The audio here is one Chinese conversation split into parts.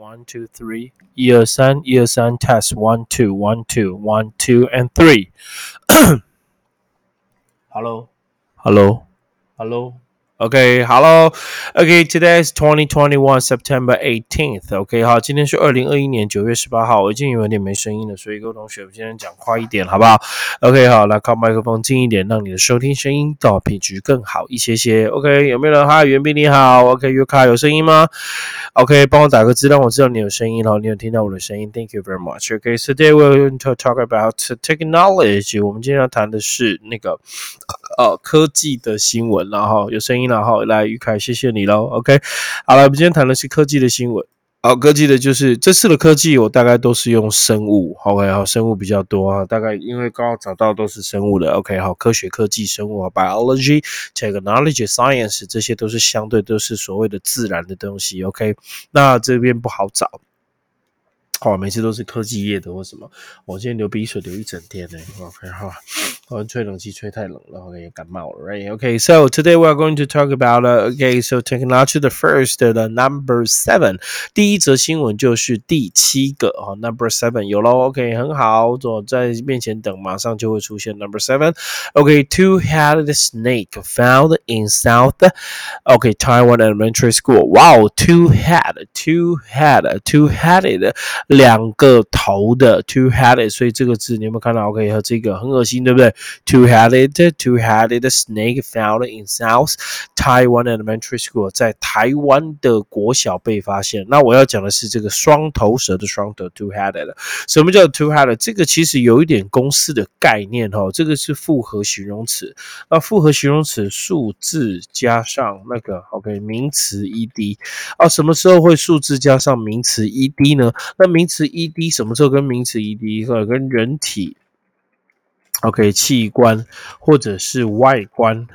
one two three，一二三，一二三，test one two one two one two and three。Hello，hello，hello。 OK，Hello，OK，Today is 2021 September 18th. OK，好，今天是二零二一年九月十八号。我已经有点没声音了，所以各位同学，我们今天讲快一点，好不好？OK，好，来靠麦克风近一点，让你的收听声音到品质更好一些些。OK，有没有人？嗨，袁斌你好。OK，U 卡有声音吗？OK，帮我打个字，让我知道你有声音然后，你有听到我的声音。Thank you very much. OK, today we're going to talk about technology. 我们今天要谈的是那个呃科技的新闻，然后有声音。然后来，于凯，谢谢你喽。OK，好了，我们今天谈的是科技的新闻。好，科技的就是这次的科技，我大概都是用生物。OK，好，生物比较多啊。大概因为刚刚找到都是生物的。OK，好，科学、科技、生物，biology、technology、science，这些都是相对都是所谓的自然的东西。OK，那这边不好找。好，每次都是科技业的或什么。我今天流鼻水流一整天呢。OK，好。Oh, 吹冷气吹太冷了，OK，感冒了，right? Okay, so today we are going to talk about, uh, okay, so technology the first, the number seven，第一则新闻就是第七个啊，number seven 有喽，OK，很好，我在面前等，马上就会出现 number seven。Okay, two-headed snake found in South, okay, Taiwan elementary school. Wow, two-head, two-head, two-headed， 两个头的 two-headed，所以这个字你有没有看到？OK，和这个很恶心，对不对？Two-headed, two-headed snake found in South Taiwan Elementary School，在台湾的国小被发现。那我要讲的是这个双头蛇的双头 two-headed。什么叫 two-headed？这个其实有一点公式的概念哈。这个是复合形容词。那复合形容词数字加上那个 OK 名词 ed 啊，什么时候会数字加上名词 ed 呢？那名名词 ed 什么时候跟名词 ed 或者跟人体？OK，器官或者是外观。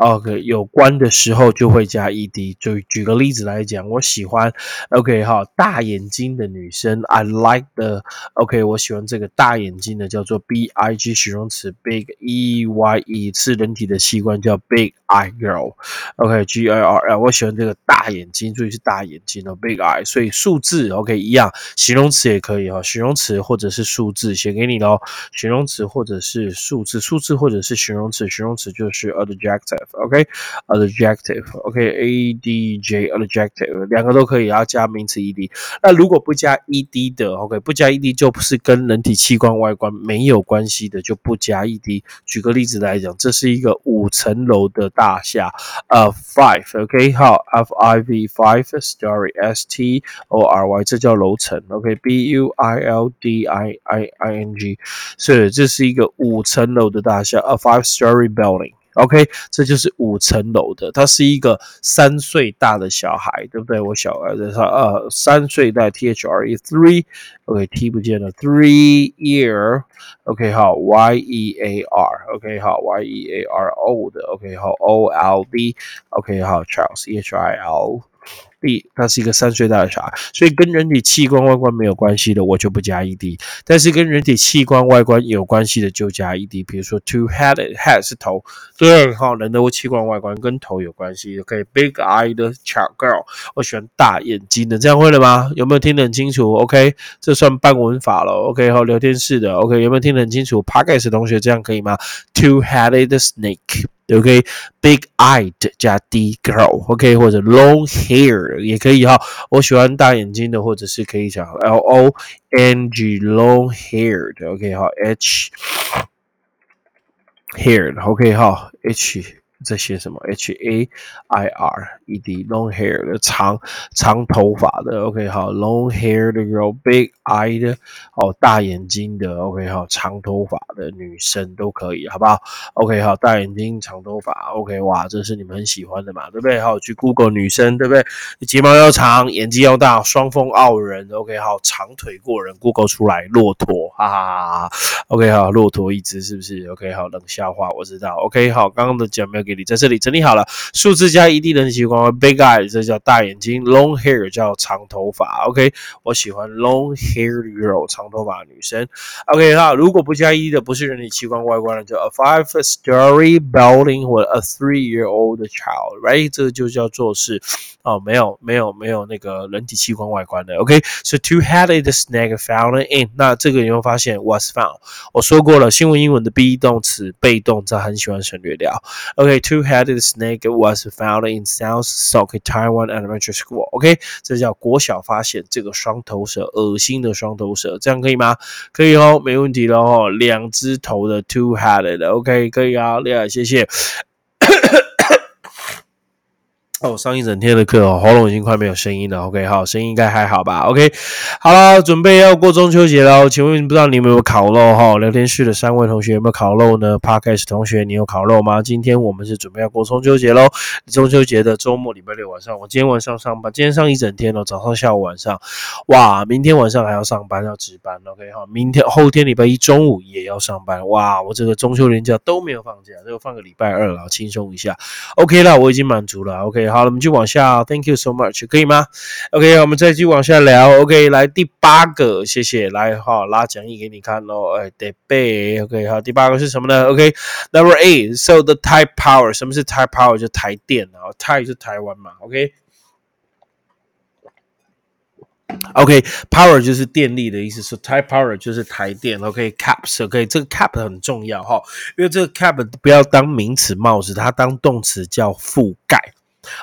OK，有关的时候就会加 ed。就举个例子来讲，我喜欢 OK 哈大眼睛的女生，I like the OK，我喜欢这个大眼睛的叫做 big 形容词，big e y e 是人体的器官叫 big eye girl。OK，g i r l，我喜欢这个大眼睛，注意是大眼睛的 big eye。所以数字 OK 一样，形容词也可以哈，形容词或者是数字写给你喽。形容词或者是数字，数字或者是形容词，形容词就是 adjective。OK，adjective，OK，adj，adjective，两个都可以，要加名词 ed。那如果不加 ed 的，OK，不加 ed 就不是跟人体器官外观没有关系的，就不加 ed。举个例子来讲，这是一个五层楼的大厦，呃，five，OK，好，F I V，five story，S T O R Y，这叫楼层，OK，B U I L D I I I N G，是，这是一个五层楼的大厦，a five story building。OK，这就是五层楼的，他是一个三岁大的小孩，对不对？我小儿子他呃三岁大，T H R E three，OK，T 不见了，three year，OK 好，Y E A R，OK 好，Y E A R old，OK 好，O L D，OK 好，Charles，C H I L。B，它是一个三岁大的小孩，所以跟人体器官外观没有关系的，我就不加 ed。但是跟人体器官外观有关系的，就加 ed。比如说，two-headed，head 是头，对，好，人的器官外观跟头有关系。OK，big-eyed child girl，我喜欢大眼睛的，这样会了吗？有没有听得很清楚？OK，这算半文法了。OK，好，聊天室的，OK，有没有听得很清楚 p a r k e s 同学这样可以吗？Two-headed snake。OK，big-eyed 加 d girl，OK，或者 long hair 也可以哈。我喜欢大眼睛的，或者是可以讲 L O N G long-haired，OK 哈，H haired ok 哈，H。在写什么？H A I R E D，long hair 的长长头发的，OK 好，long hair 的 girl，big eye 的哦，大眼睛的，OK 好，长头发的女生都可以，好不好？OK 好，大眼睛长头发，OK 哇，这是你们很喜欢的嘛，对不对？好，去 Google 女生，对不对？睫毛要长，眼睛要大，双峰傲人，OK 好，长腿过人，Google 出来，骆驼，哈哈哈哈，OK 好，骆驼一只是不是？OK 好，冷笑话我知道，OK 好，刚刚的讲没有给。你，在这里整理好了。数字加 ed 人体器官，big eye 这叫大眼睛，long hair 叫长头发。OK，我喜欢 long hair girl 长头发女生。OK 那，如果不加 ed 的不是人体器官外观的，叫 a five-story building 或 a three-year-old child，right？这个就叫做是哦，没有没有没有那个人体器官外观的。OK，so two-headed snake found in 那这个你会发现 was found。我说过了，新闻英文的 be 动词被动，这很喜欢省略掉。OK Two-headed snake was found in South Soke Taiwan Elementary School。OK，这叫国小发现这个双头蛇，恶心的双头蛇，这样可以吗？可以哦，没问题了哦，两只头的 two-headed。OK，可以啊，厉害，谢谢。哦，上一整天的课哦，喉咙已经快没有声音了。OK，好，声音应该还好吧？OK，好了，准备要过中秋节了。请问不知道你有没有烤肉哈？聊天室的三位同学有没有烤肉呢？Parkes 同学，你有烤肉吗？今天我们是准备要过中秋节喽。中秋节的周末，礼拜六晚上，我今天晚上上班，今天上一整天哦，早上、下午、晚上，哇，明天晚上还要上班，要值班。OK，好，明天、后天礼拜一中午也要上班。哇，我这个中秋连假都没有放假，这个放个礼拜二了，轻松一下。OK 了，我已经满足了。OK。好了，我们就往下。Thank you so much，可以吗？OK，我们再继续往下聊。OK，来第八个，谢谢。来哈，拉讲义给你看喽。哎，得背。OK，好，第八个是什么呢？OK，Number eight，So the Type Power，什么是 Type Power？就台电啊，Type 是台湾嘛。OK。OK，power 就是电力的意思，是 type power 就是台电。OK，caps，OK，这个 cap 很重要哈，因为这个 cap 不要当名词帽子，它当动词叫覆盖。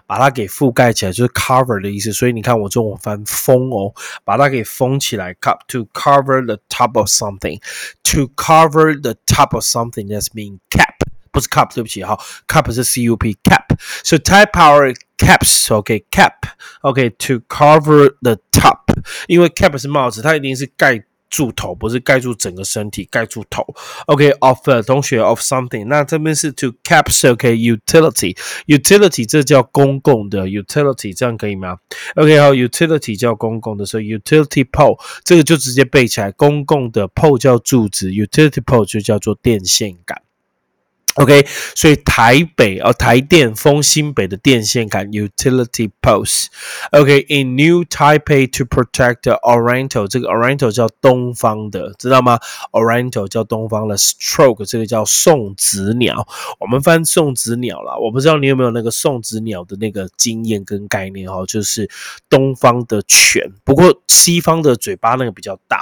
把它给覆盖起来，就是 cover 的意思。所以你看我中文翻封哦，把它给封起来。Cup to cover the top of something. To cover the top of something, that's mean cap，不是 cup，对不起哈，cup 是 c u p cap。So type power caps, OK cap, OK to cover the top，因为 cap 是帽子，它一定是盖。 住头不是盖住整个身体，盖住头。OK，of、okay, 同学 of something，那这边是 to capture OK，utility，utility 这叫公共的 utility，这样可以吗？OK，好，utility 叫公共的，所以 utility pole 这个就直接背起来，公共的 pole 叫柱子，utility pole 就叫做电线杆。OK，所以台北哦，台电丰新北的电线杆 utility post。OK，in New Taipei to protect the Oriental，这个 Oriental 叫东方的，知道吗？Oriental 叫东方的，stroke 这个叫送子鸟，我们翻送子鸟啦。我不知道你有没有那个送子鸟的那个经验跟概念哈，就是东方的犬，不过西方的嘴巴那个比较大。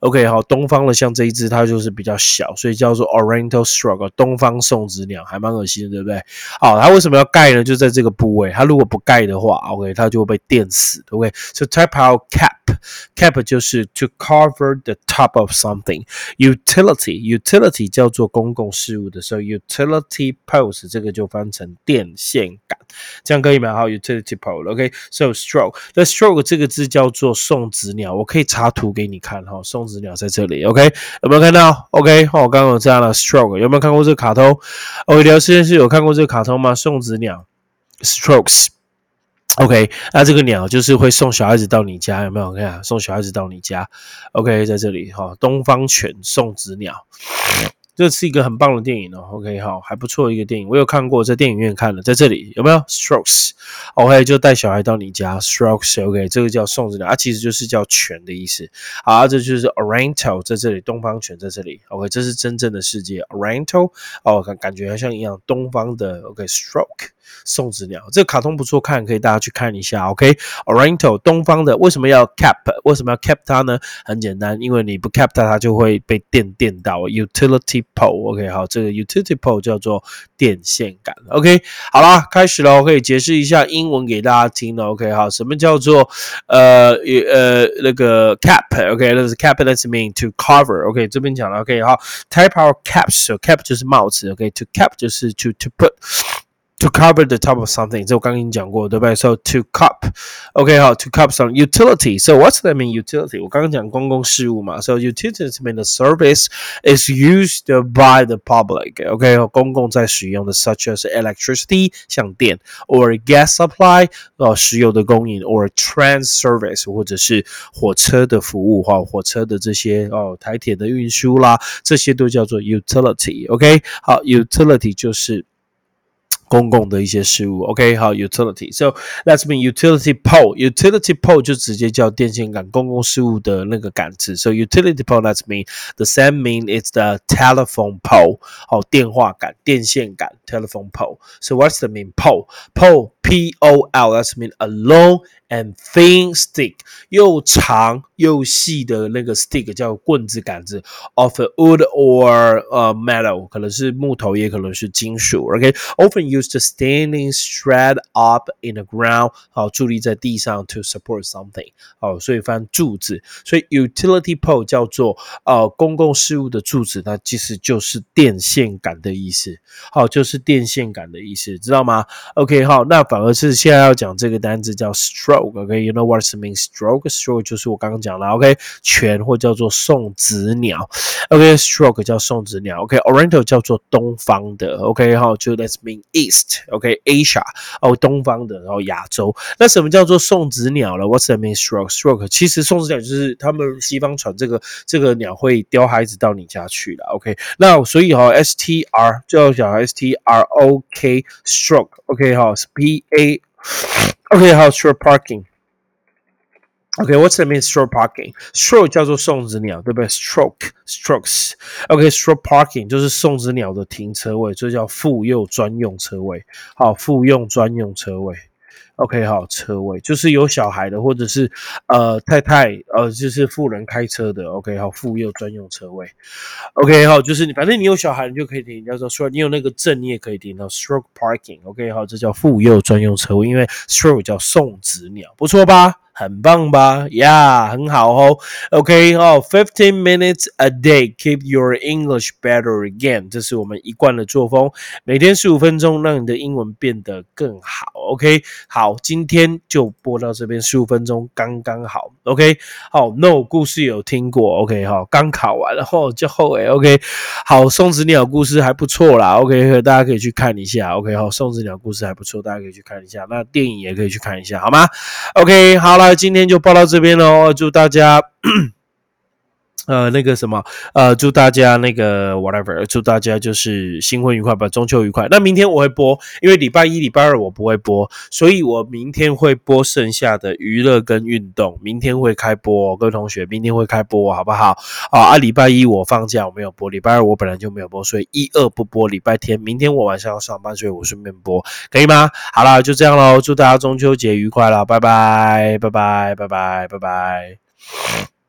OK，好，东方的像这一只它就是比较小，所以叫做 Oriental stroke，东方。送子鸟还蛮恶心的，对不对？好，它为什么要盖呢？就在这个部位。它如果不盖的话，OK，它就会被电死。OK，so type out cap，cap 就是 to cover the top of something。utility，utility 叫做公共事务的时候，utility post 这个就翻成电线杆，这样可以吗？好，utility pole。OK，so stroke，the stroke 这个字叫做送子鸟，我可以插图给你看哈。送子鸟在这里，OK，有没有看到？OK，好，我刚刚有这样的 stroke，有没有看过这个卡通？OK，聊实验室有看过这个卡通吗？送子鸟，Strokes。OK，那这个鸟就是会送小孩子到你家，有没有看？送小孩子到你家。OK，在这里哈，东方犬送子鸟。这是一个很棒的电影哦，OK，好，还不错一个电影，我有看过，在电影院看了，在这里有没有？Strokes，OK，就带小孩到你家，Strokes，OK，这个叫送子鸟，它其实就是叫犬的意思，好，这就是 Oriental，在这里，东方犬在这里，OK，这是真正的世界，Oriental，哦，感感觉好像一样，东方的，OK，Stroke。送子鸟，这个卡通不错看，可以大家去看一下。OK，Oriental 东方的为什么要 cap？为什么要 cap 它呢？很简单，因为你不 cap 它，它就会被电电到。Utility pole，OK，好，这个 utility pole 叫做电线杆。OK，好啦，开始了，可以解释一下英文给大家听了。OK，好，什么叫做呃呃那个 cap？OK，那是 cap，that's mean to cover。OK，这边讲了。OK，好，type our caps，cap 就是帽子。OK，to cap 就是 to to put。to cover the top of something，这我刚跟你讲过，对不对？So to cup，OK，好，to cup some utility。So what's that mean utility？我刚刚讲公共事务嘛，So utilities mean the service is used by the public，OK，公共在使用的，such as electricity，像电，or gas supply，呃，石油的供应，or train service，或者是火车的服务，哈，火车的这些哦，台铁的运输啦，这些都叫做 utility，OK，好，utility 就是。 公共的一些事物。OK，好，utility。So that's mean utility pole。utility pole 就直接叫电线杆，公共事务的那个杆子。So utility pole that's mean the same mean it's the telephone pole。好，电话杆、电线杆，telephone pole。So what's the mean pole? P O L that's mean a long and thin stick，又长又细的那个 stick 叫棍子杆子，of wood or 呃 metal，可能是木头，也可能是金属。OK，often used standing straight up in the ground，好，伫立在地上 to support something，好，所以翻柱子。所以 utility pole 叫做呃公共事务的柱子，那其实就是电线杆的意思。好，就是电线杆的意思，知道吗？OK，好，那反而是现在要讲这个单字叫 stroke。OK，you know what it means? Stroke，stroke 就是我刚刚讲了。OK，泉或叫做送子鸟。OK，stroke 叫送子鸟。OK，Oriental 叫做东方的。OK，哈，就 Let's mean East。OK，Asia 哦，东方的，然后亚洲。那什么叫做送子鸟了？What's the mean stroke？Stroke 其实送子鸟就是他们西方传这个这个鸟会叼孩子到你家去了。OK，那所以哈，STR 就要讲 STROK stroke。OK，哈，P A。OK，好，short parking。OK，what's the mean short parking？Short 叫做送子鸟，对不对？Stroke，strokes。OK，short parking 就是送子鸟的停车位，这叫妇幼专用车位。好，妇幼专用车位。 OK，好，车位就是有小孩的，或者是呃太太，呃就是富人开车的。OK，好，妇幼专用车位。OK，好，就是你反正你有小孩，你就可以停。叫做说你有那个证，你也可以停到 stroke parking。OK，好，这叫妇幼专用车位，因为 stroke 叫送子鸟，不错吧？很棒吧？Yeah，很好哦。OK，哦，fifteen minutes a day keep your English better again，这是我们一贯的作风。每天十五分钟，让你的英文变得更好。OK，好，今天就播到这边，十五分钟刚刚好。OK，好，No 故事有听过？OK，好，刚考完了后就后诶。OK，好，送子鸟故事还不错啦。OK，大家可以去看一下。OK，好，送子鸟故事还不错，大家可以去看一下。那电影也可以去看一下，好吗？OK，好了。今天就报到这边喽，祝大家。呃，那个什么，呃，祝大家那个 whatever，祝大家就是新婚愉快吧，中秋愉快。那明天我会播，因为礼拜一、礼拜二我不会播，所以我明天会播剩下的娱乐跟运动。明天会开播，各位同学，明天会开播，好不好？啊，礼拜一我放假，我没有播；礼拜二我本来就没有播，所以一二不播。礼拜天，明天我晚上要上班，所以我顺便播，可以吗？好了，就这样喽，祝大家中秋节愉快了，拜拜，拜拜，拜拜，拜拜。